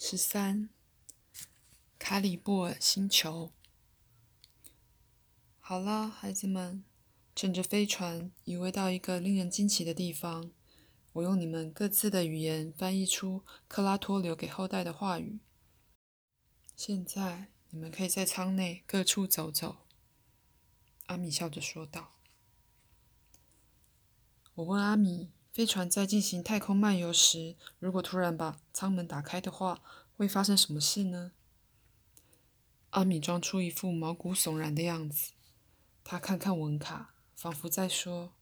十三，卡里布尔星球。好啦，孩子们，乘着飞船移位到一个令人惊奇的地方。我用你们各自的语言翻译出克拉托留给后代的话语。现在你们可以在舱内各处走走。阿米笑着说道。我问阿米。飞船在进行太空漫游时，如果突然把舱门打开的话，会发生什么事呢？阿米装出一副毛骨悚然的样子。他看看文卡，仿佛在说：“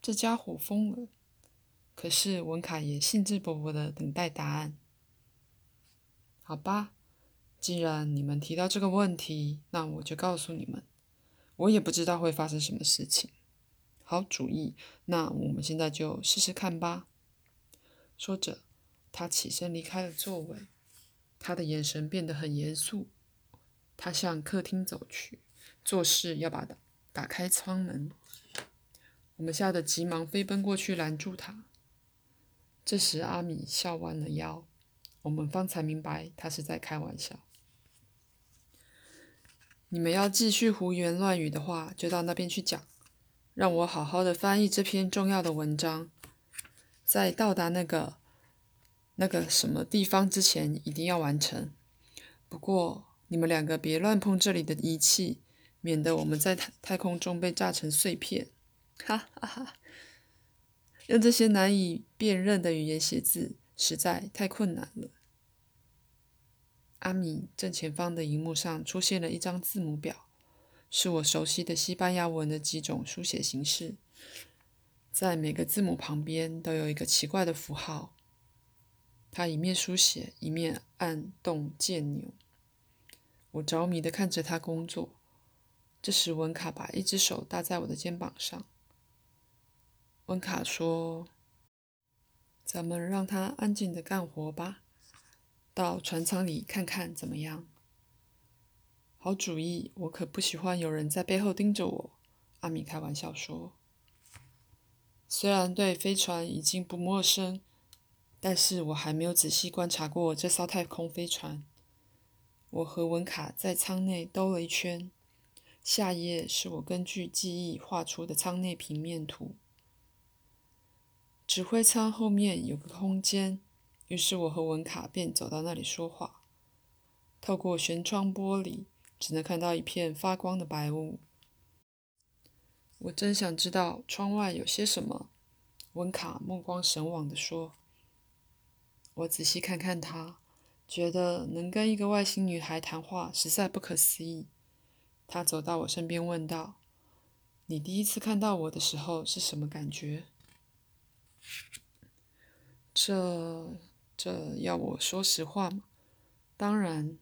这家伙疯了。”可是文卡也兴致勃勃地等待答案。好吧，既然你们提到这个问题，那我就告诉你们，我也不知道会发生什么事情。好主意，那我们现在就试试看吧。说着，他起身离开了座位，他的眼神变得很严肃。他向客厅走去，做事要把打开舱门。我们吓得急忙飞奔过去拦住他。这时，阿米笑弯了腰，我们方才明白他是在开玩笑。你们要继续胡言乱语的话，就到那边去讲。让我好好的翻译这篇重要的文章，在到达那个那个什么地方之前，一定要完成。不过你们两个别乱碰这里的仪器，免得我们在太太空中被炸成碎片。哈哈哈！用这些难以辨认的语言写字，实在太困难了。阿米正前方的荧幕上出现了一张字母表。是我熟悉的西班牙文的几种书写形式，在每个字母旁边都有一个奇怪的符号。他一面书写，一面按动键钮。我着迷地看着他工作。这时，文卡把一只手搭在我的肩膀上。文卡说：“咱们让他安静地干活吧，到船舱里看看怎么样？”好主意，我可不喜欢有人在背后盯着我。”阿米开玩笑说。“虽然对飞船已经不陌生，但是我还没有仔细观察过这艘太空飞船。”我和文卡在舱内兜了一圈。下一页是我根据记忆画出的舱内平面图。指挥舱后面有个空间，于是我和文卡便走到那里说话。透过舷窗玻璃。只能看到一片发光的白雾。我真想知道窗外有些什么。温卡目光神往地说。我仔细看看他，觉得能跟一个外星女孩谈话实在不可思议。他走到我身边问道：“你第一次看到我的时候是什么感觉？”这……这要我说实话吗？当然。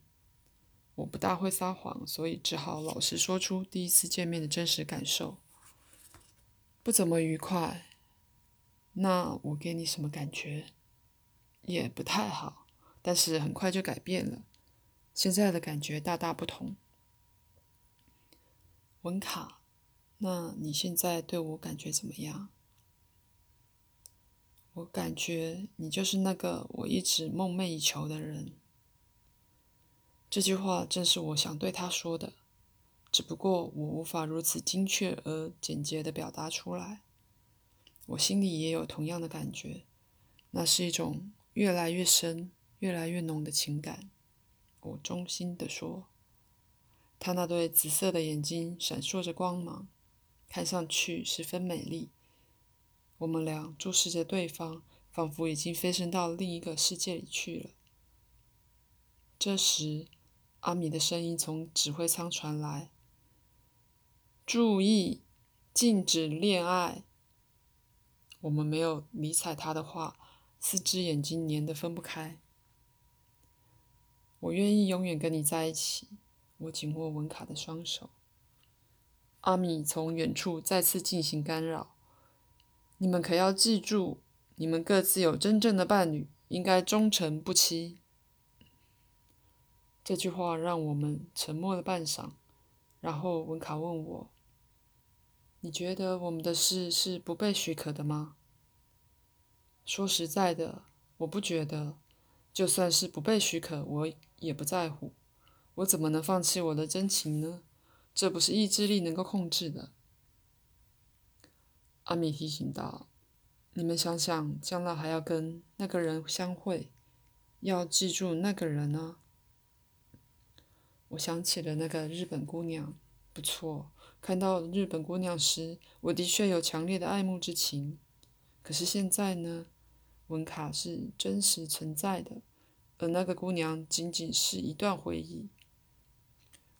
我不大会撒谎，所以只好老实说出第一次见面的真实感受。不怎么愉快。那我给你什么感觉？也不太好，但是很快就改变了。现在的感觉大大不同。文卡，那你现在对我感觉怎么样？我感觉你就是那个我一直梦寐以求的人。这句话正是我想对他说的，只不过我无法如此精确而简洁地表达出来。我心里也有同样的感觉，那是一种越来越深、越来越浓的情感。我衷心地说，他那对紫色的眼睛闪烁着光芒，看上去十分美丽。我们俩注视着对方，仿佛已经飞升到另一个世界里去了。这时。阿米的声音从指挥舱传来：“注意，禁止恋爱。”我们没有理睬他的话，四只眼睛粘得分不开。我愿意永远跟你在一起。我紧握文卡的双手。阿米从远处再次进行干扰：“你们可要记住，你们各自有真正的伴侣，应该忠诚不欺。”这句话让我们沉默了半晌，然后文卡问我：“你觉得我们的事是不被许可的吗？”说实在的，我不觉得。就算是不被许可，我也不在乎。我怎么能放弃我的真情呢？这不是意志力能够控制的。阿米提醒道：“你们想想，将来还要跟那个人相会，要记住那个人呢。”我想起了那个日本姑娘，不错。看到日本姑娘时，我的确有强烈的爱慕之情。可是现在呢？文卡是真实存在的，而那个姑娘仅仅是一段回忆。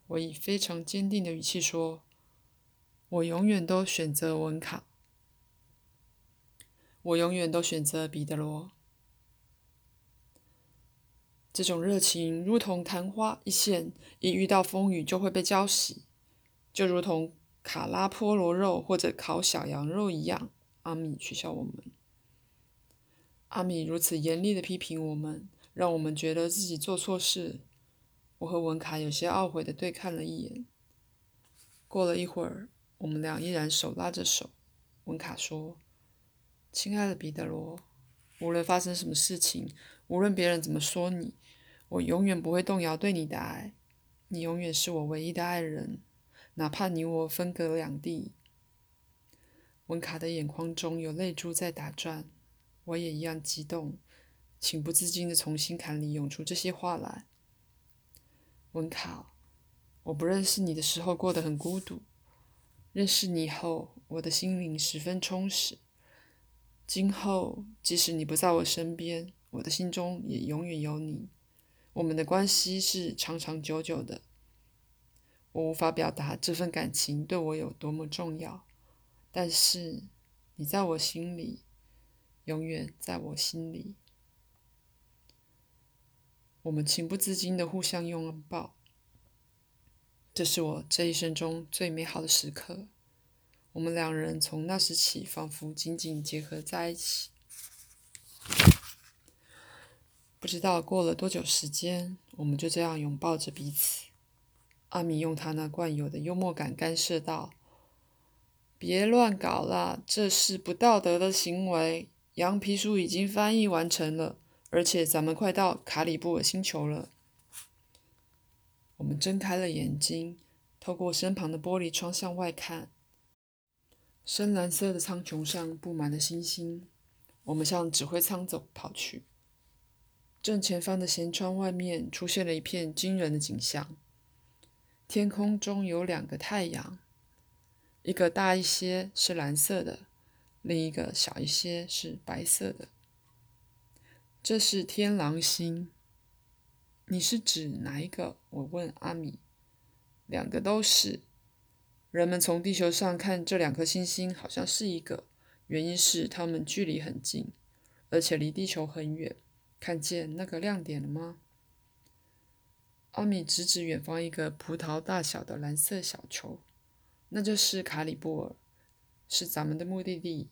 我以非常坚定的语气说：“我永远都选择文卡，我永远都选择彼得罗。”这种热情如同昙花一现，一遇到风雨就会被浇熄，就如同卡拉波罗肉或者烤小羊肉一样。阿米取笑我们。阿米如此严厉的批评我们，让我们觉得自己做错事。我和文卡有些懊悔的对看了一眼。过了一会儿，我们俩依然手拉着手。文卡说：“亲爱的彼得罗，无论发生什么事情，无论别人怎么说你，我永远不会动摇对你的爱。你永远是我唯一的爱人，哪怕你我分隔两地。”文卡的眼眶中有泪珠在打转。我也一样激动，情不自禁的从心坎里涌出这些话来。文卡，我不认识你的时候过得很孤独，认识你后，我的心灵十分充实。今后，即使你不在我身边，我的心中也永远有你。我们的关系是长长久久的。我无法表达这份感情对我有多么重要，但是你在我心里。永远在我心里。我们情不自禁的互相拥抱，这是我这一生中最美好的时刻。我们两人从那时起，仿佛紧紧结合在一起。不知道过了多久时间，我们就这样拥抱着彼此。阿米用他那惯有的幽默感干涉道：“别乱搞啦，这是不道德的行为。”羊皮书已经翻译完成了，而且咱们快到卡里布尔星球了。我们睁开了眼睛，透过身旁的玻璃窗向外看，深蓝色的苍穹上布满了星星。我们向指挥舱走跑去。正前方的舷窗外面出现了一片惊人的景象：天空中有两个太阳，一个大一些是蓝色的。另一个小一些，是白色的。这是天狼星。你是指哪一个？我问阿米。两个都是。人们从地球上看这两颗星星，好像是一个。原因是它们距离很近，而且离地球很远。看见那个亮点了吗？阿米指指远方一个葡萄大小的蓝色小球，那就是卡里布尔。是咱们的目的地。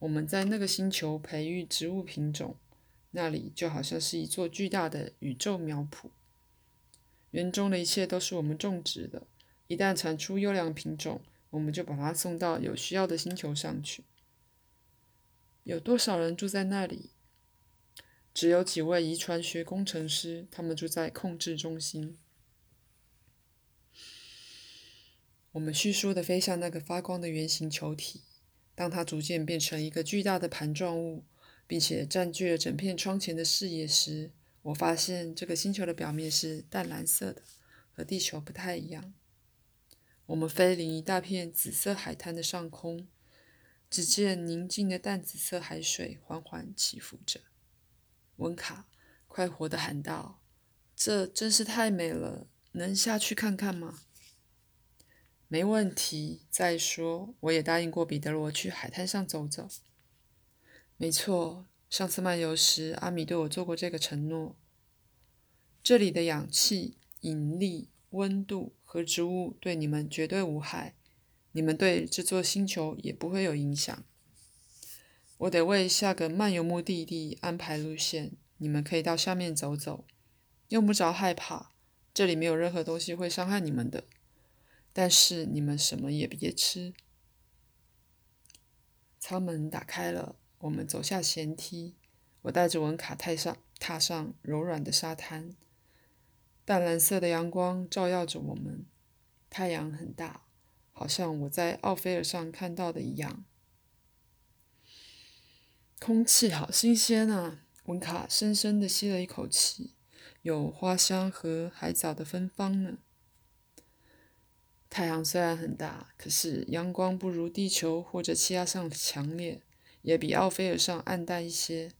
我们在那个星球培育植物品种，那里就好像是一座巨大的宇宙苗圃。园中的一切都是我们种植的。一旦产出优良品种，我们就把它送到有需要的星球上去。有多少人住在那里？只有几位遗传学工程师，他们住在控制中心。我们迅速的飞向那个发光的圆形球体。当它逐渐变成一个巨大的盘状物，并且占据了整片窗前的视野时，我发现这个星球的表面是淡蓝色的，和地球不太一样。我们飞临一大片紫色海滩的上空，只见宁静的淡紫色海水缓缓起伏着。温卡快活地喊道：“这真是太美了，能下去看看吗？”没问题。再说，我也答应过彼得罗去海滩上走走。没错，上次漫游时，阿米对我做过这个承诺。这里的氧气、引力、温度和植物对你们绝对无害，你们对这座星球也不会有影响。我得为下个漫游目的地安排路线，你们可以到下面走走，用不着害怕，这里没有任何东西会伤害你们的。但是你们什么也别吃。舱门打开了，我们走下舷梯。我带着文卡踏上踏上柔软的沙滩。淡蓝色的阳光照耀着我们，太阳很大，好像我在奥菲尔上看到的一样。空气好新鲜啊！文卡深深地吸了一口气，有花香和海藻的芬芳呢。太阳虽然很大，可是阳光不如地球或者气压上强烈，也比奥菲尔上暗淡一些，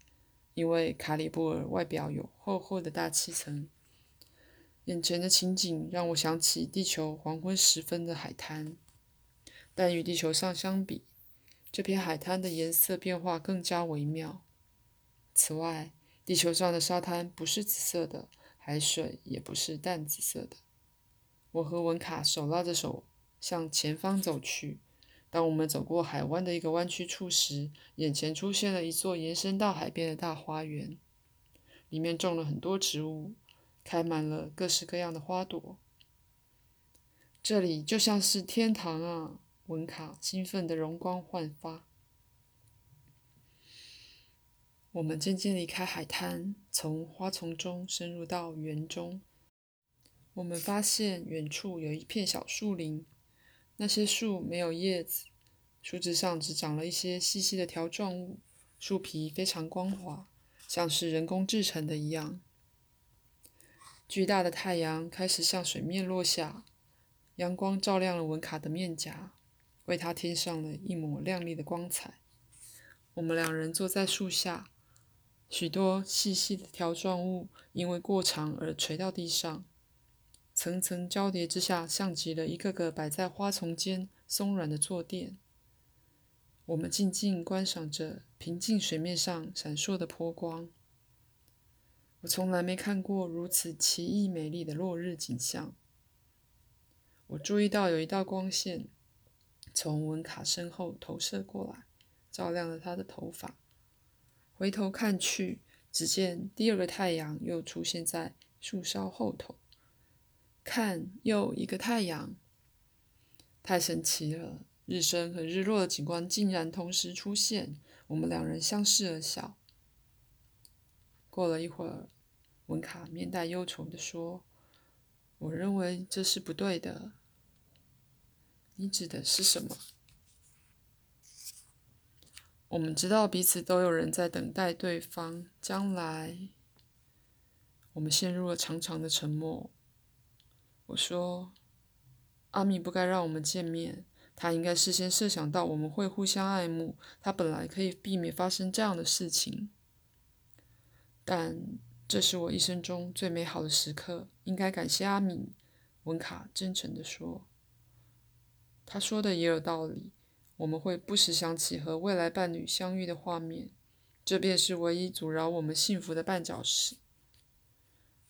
因为卡里布尔外表有厚厚的大气层。眼前的情景让我想起地球黄昏时分的海滩，但与地球上相比，这片海滩的颜色变化更加微妙。此外，地球上的沙滩不是紫色的，海水也不是淡紫色的。我和文卡手拉着手向前方走去。当我们走过海湾的一个弯曲处时，眼前出现了一座延伸到海边的大花园，里面种了很多植物。开满了各式各样的花朵，这里就像是天堂啊！文卡兴奋的容光焕发。我们渐渐离开海滩，从花丛中深入到园中。我们发现远处有一片小树林，那些树没有叶子，树枝上只长了一些细细的条状物，树皮非常光滑，像是人工制成的一样。巨大的太阳开始向水面落下，阳光照亮了文卡的面颊，为他添上了一抹亮丽的光彩。我们两人坐在树下，许多细细的条状物因为过长而垂到地上，层层交叠之下，像极了一个个摆在花丛间松软的坐垫。我们静静观赏着平静水面上闪烁的波光。我从来没看过如此奇异美丽的落日景象。我注意到有一道光线从文卡身后投射过来，照亮了他的头发。回头看去，只见第二个太阳又出现在树梢后头。看，又一个太阳！太神奇了！日升和日落的景观竟然同时出现。我们两人相视而笑。过了一会儿。文卡面带忧愁地说：“我认为这是不对的。你指的是什么？”我们知道彼此都有人在等待对方。将来，我们陷入了长长的沉默。我说：“阿米不该让我们见面，他应该事先设想到我们会互相爱慕，他本来可以避免发生这样的事情。”但。这是我一生中最美好的时刻，应该感谢阿米。文卡真诚地说：“他说的也有道理。我们会不时想起和未来伴侣相遇的画面，这便是唯一阻挠我们幸福的绊脚石。”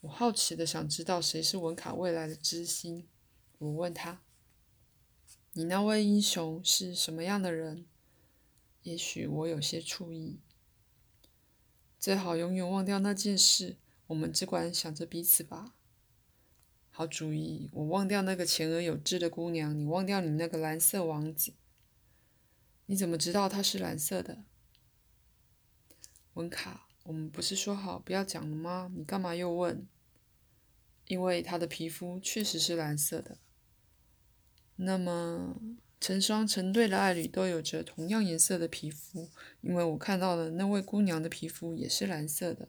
我好奇的想知道谁是文卡未来的知心。我问他：“你那位英雄是什么样的人？”也许我有些醋意。最好永远忘掉那件事，我们只管想着彼此吧。好主意，我忘掉那个前额有痣的姑娘，你忘掉你那个蓝色王子。你怎么知道他是蓝色的？文卡，我们不是说好不要讲了吗？你干嘛又问？因为他的皮肤确实是蓝色的。那么。成双成对的爱侣都有着同样颜色的皮肤，因为我看到了那位姑娘的皮肤也是蓝色的。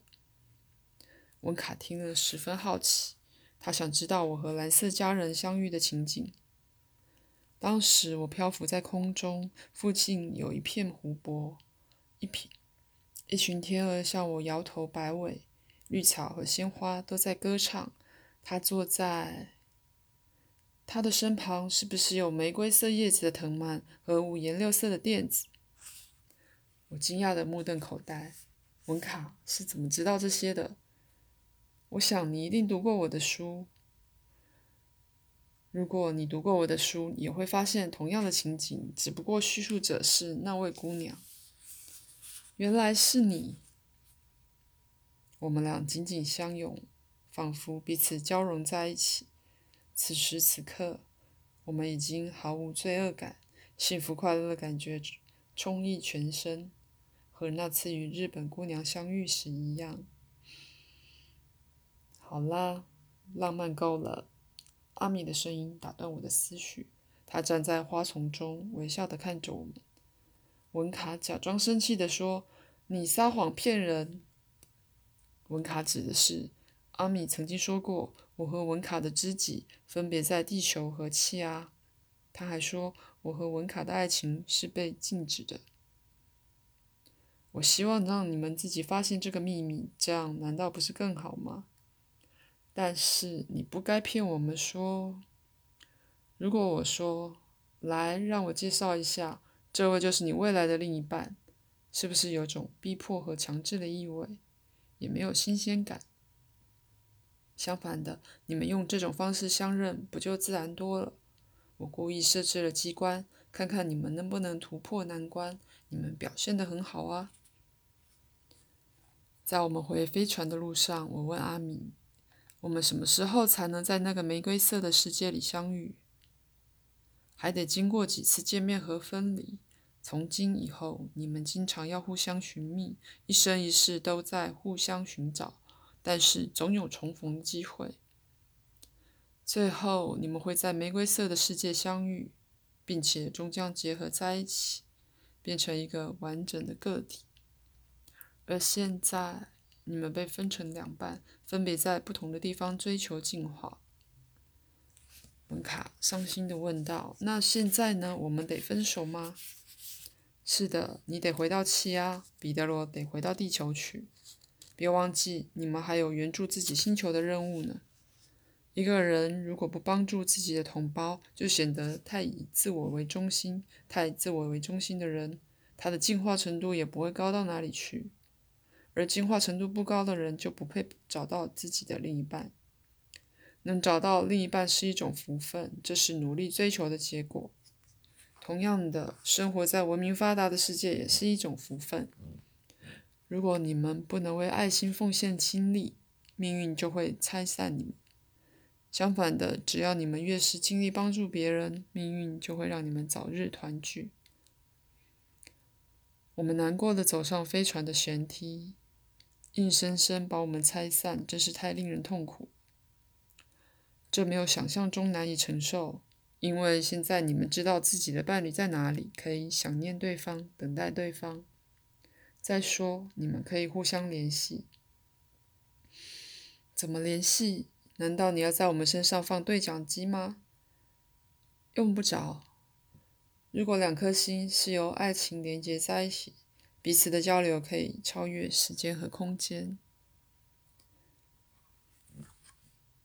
文卡听了十分好奇，他想知道我和蓝色家人相遇的情景。当时我漂浮在空中，附近有一片湖泊，一片一群天鹅向我摇头摆尾，绿草和鲜花都在歌唱。他坐在。他的身旁是不是有玫瑰色叶子的藤蔓和五颜六色的垫子？我惊讶的目瞪口呆。文卡是怎么知道这些的？我想你一定读过我的书。如果你读过我的书，也会发现同样的情景，只不过叙述者是那位姑娘。原来是你。我们俩紧紧相拥，仿佛彼此交融在一起。此时此刻，我们已经毫无罪恶感，幸福快乐的感觉充溢全身，和那次与日本姑娘相遇时一样。好啦，浪漫够了。阿米的声音打断我的思绪。他站在花丛中，微笑的看着我们。文卡假装生气的说：“你撒谎骗人。”文卡指的是阿米曾经说过，我和文卡的知己分别在地球和气阿。他还说，我和文卡的爱情是被禁止的。我希望让你们自己发现这个秘密，这样难道不是更好吗？但是你不该骗我们说，如果我说，来让我介绍一下，这位就是你未来的另一半，是不是有种逼迫和强制的意味？也没有新鲜感。相反的，你们用这种方式相认，不就自然多了？我故意设置了机关，看看你们能不能突破难关。你们表现得很好啊！在我们回飞船的路上，我问阿米。我们什么时候才能在那个玫瑰色的世界里相遇？还得经过几次见面和分离。从今以后，你们经常要互相寻觅，一生一世都在互相寻找，但是总有重逢的机会。最后，你们会在玫瑰色的世界相遇，并且终将结合在一起，变成一个完整的个体。而现在。你们被分成两半，分别在不同的地方追求进化。文卡伤心的问道：“那现在呢？我们得分手吗？”“是的，你得回到气压，彼得罗得回到地球去。别忘记，你们还有援助自己星球的任务呢。一个人如果不帮助自己的同胞，就显得太以自我为中心。太自我为中心的人，他的进化程度也不会高到哪里去。”而进化程度不高的人就不配找到自己的另一半。能找到另一半是一种福分，这是努力追求的结果。同样的，生活在文明发达的世界也是一种福分。如果你们不能为爱心奉献心力，命运就会拆散你们。相反的，只要你们越是尽力帮助别人，命运就会让你们早日团聚。我们难过的走上飞船的舷梯。硬生生把我们拆散，真是太令人痛苦。这没有想象中难以承受，因为现在你们知道自己的伴侣在哪里，可以想念对方，等待对方。再说，你们可以互相联系。怎么联系？难道你要在我们身上放对讲机吗？用不着。如果两颗心是由爱情连接在一起。彼此的交流可以超越时间和空间。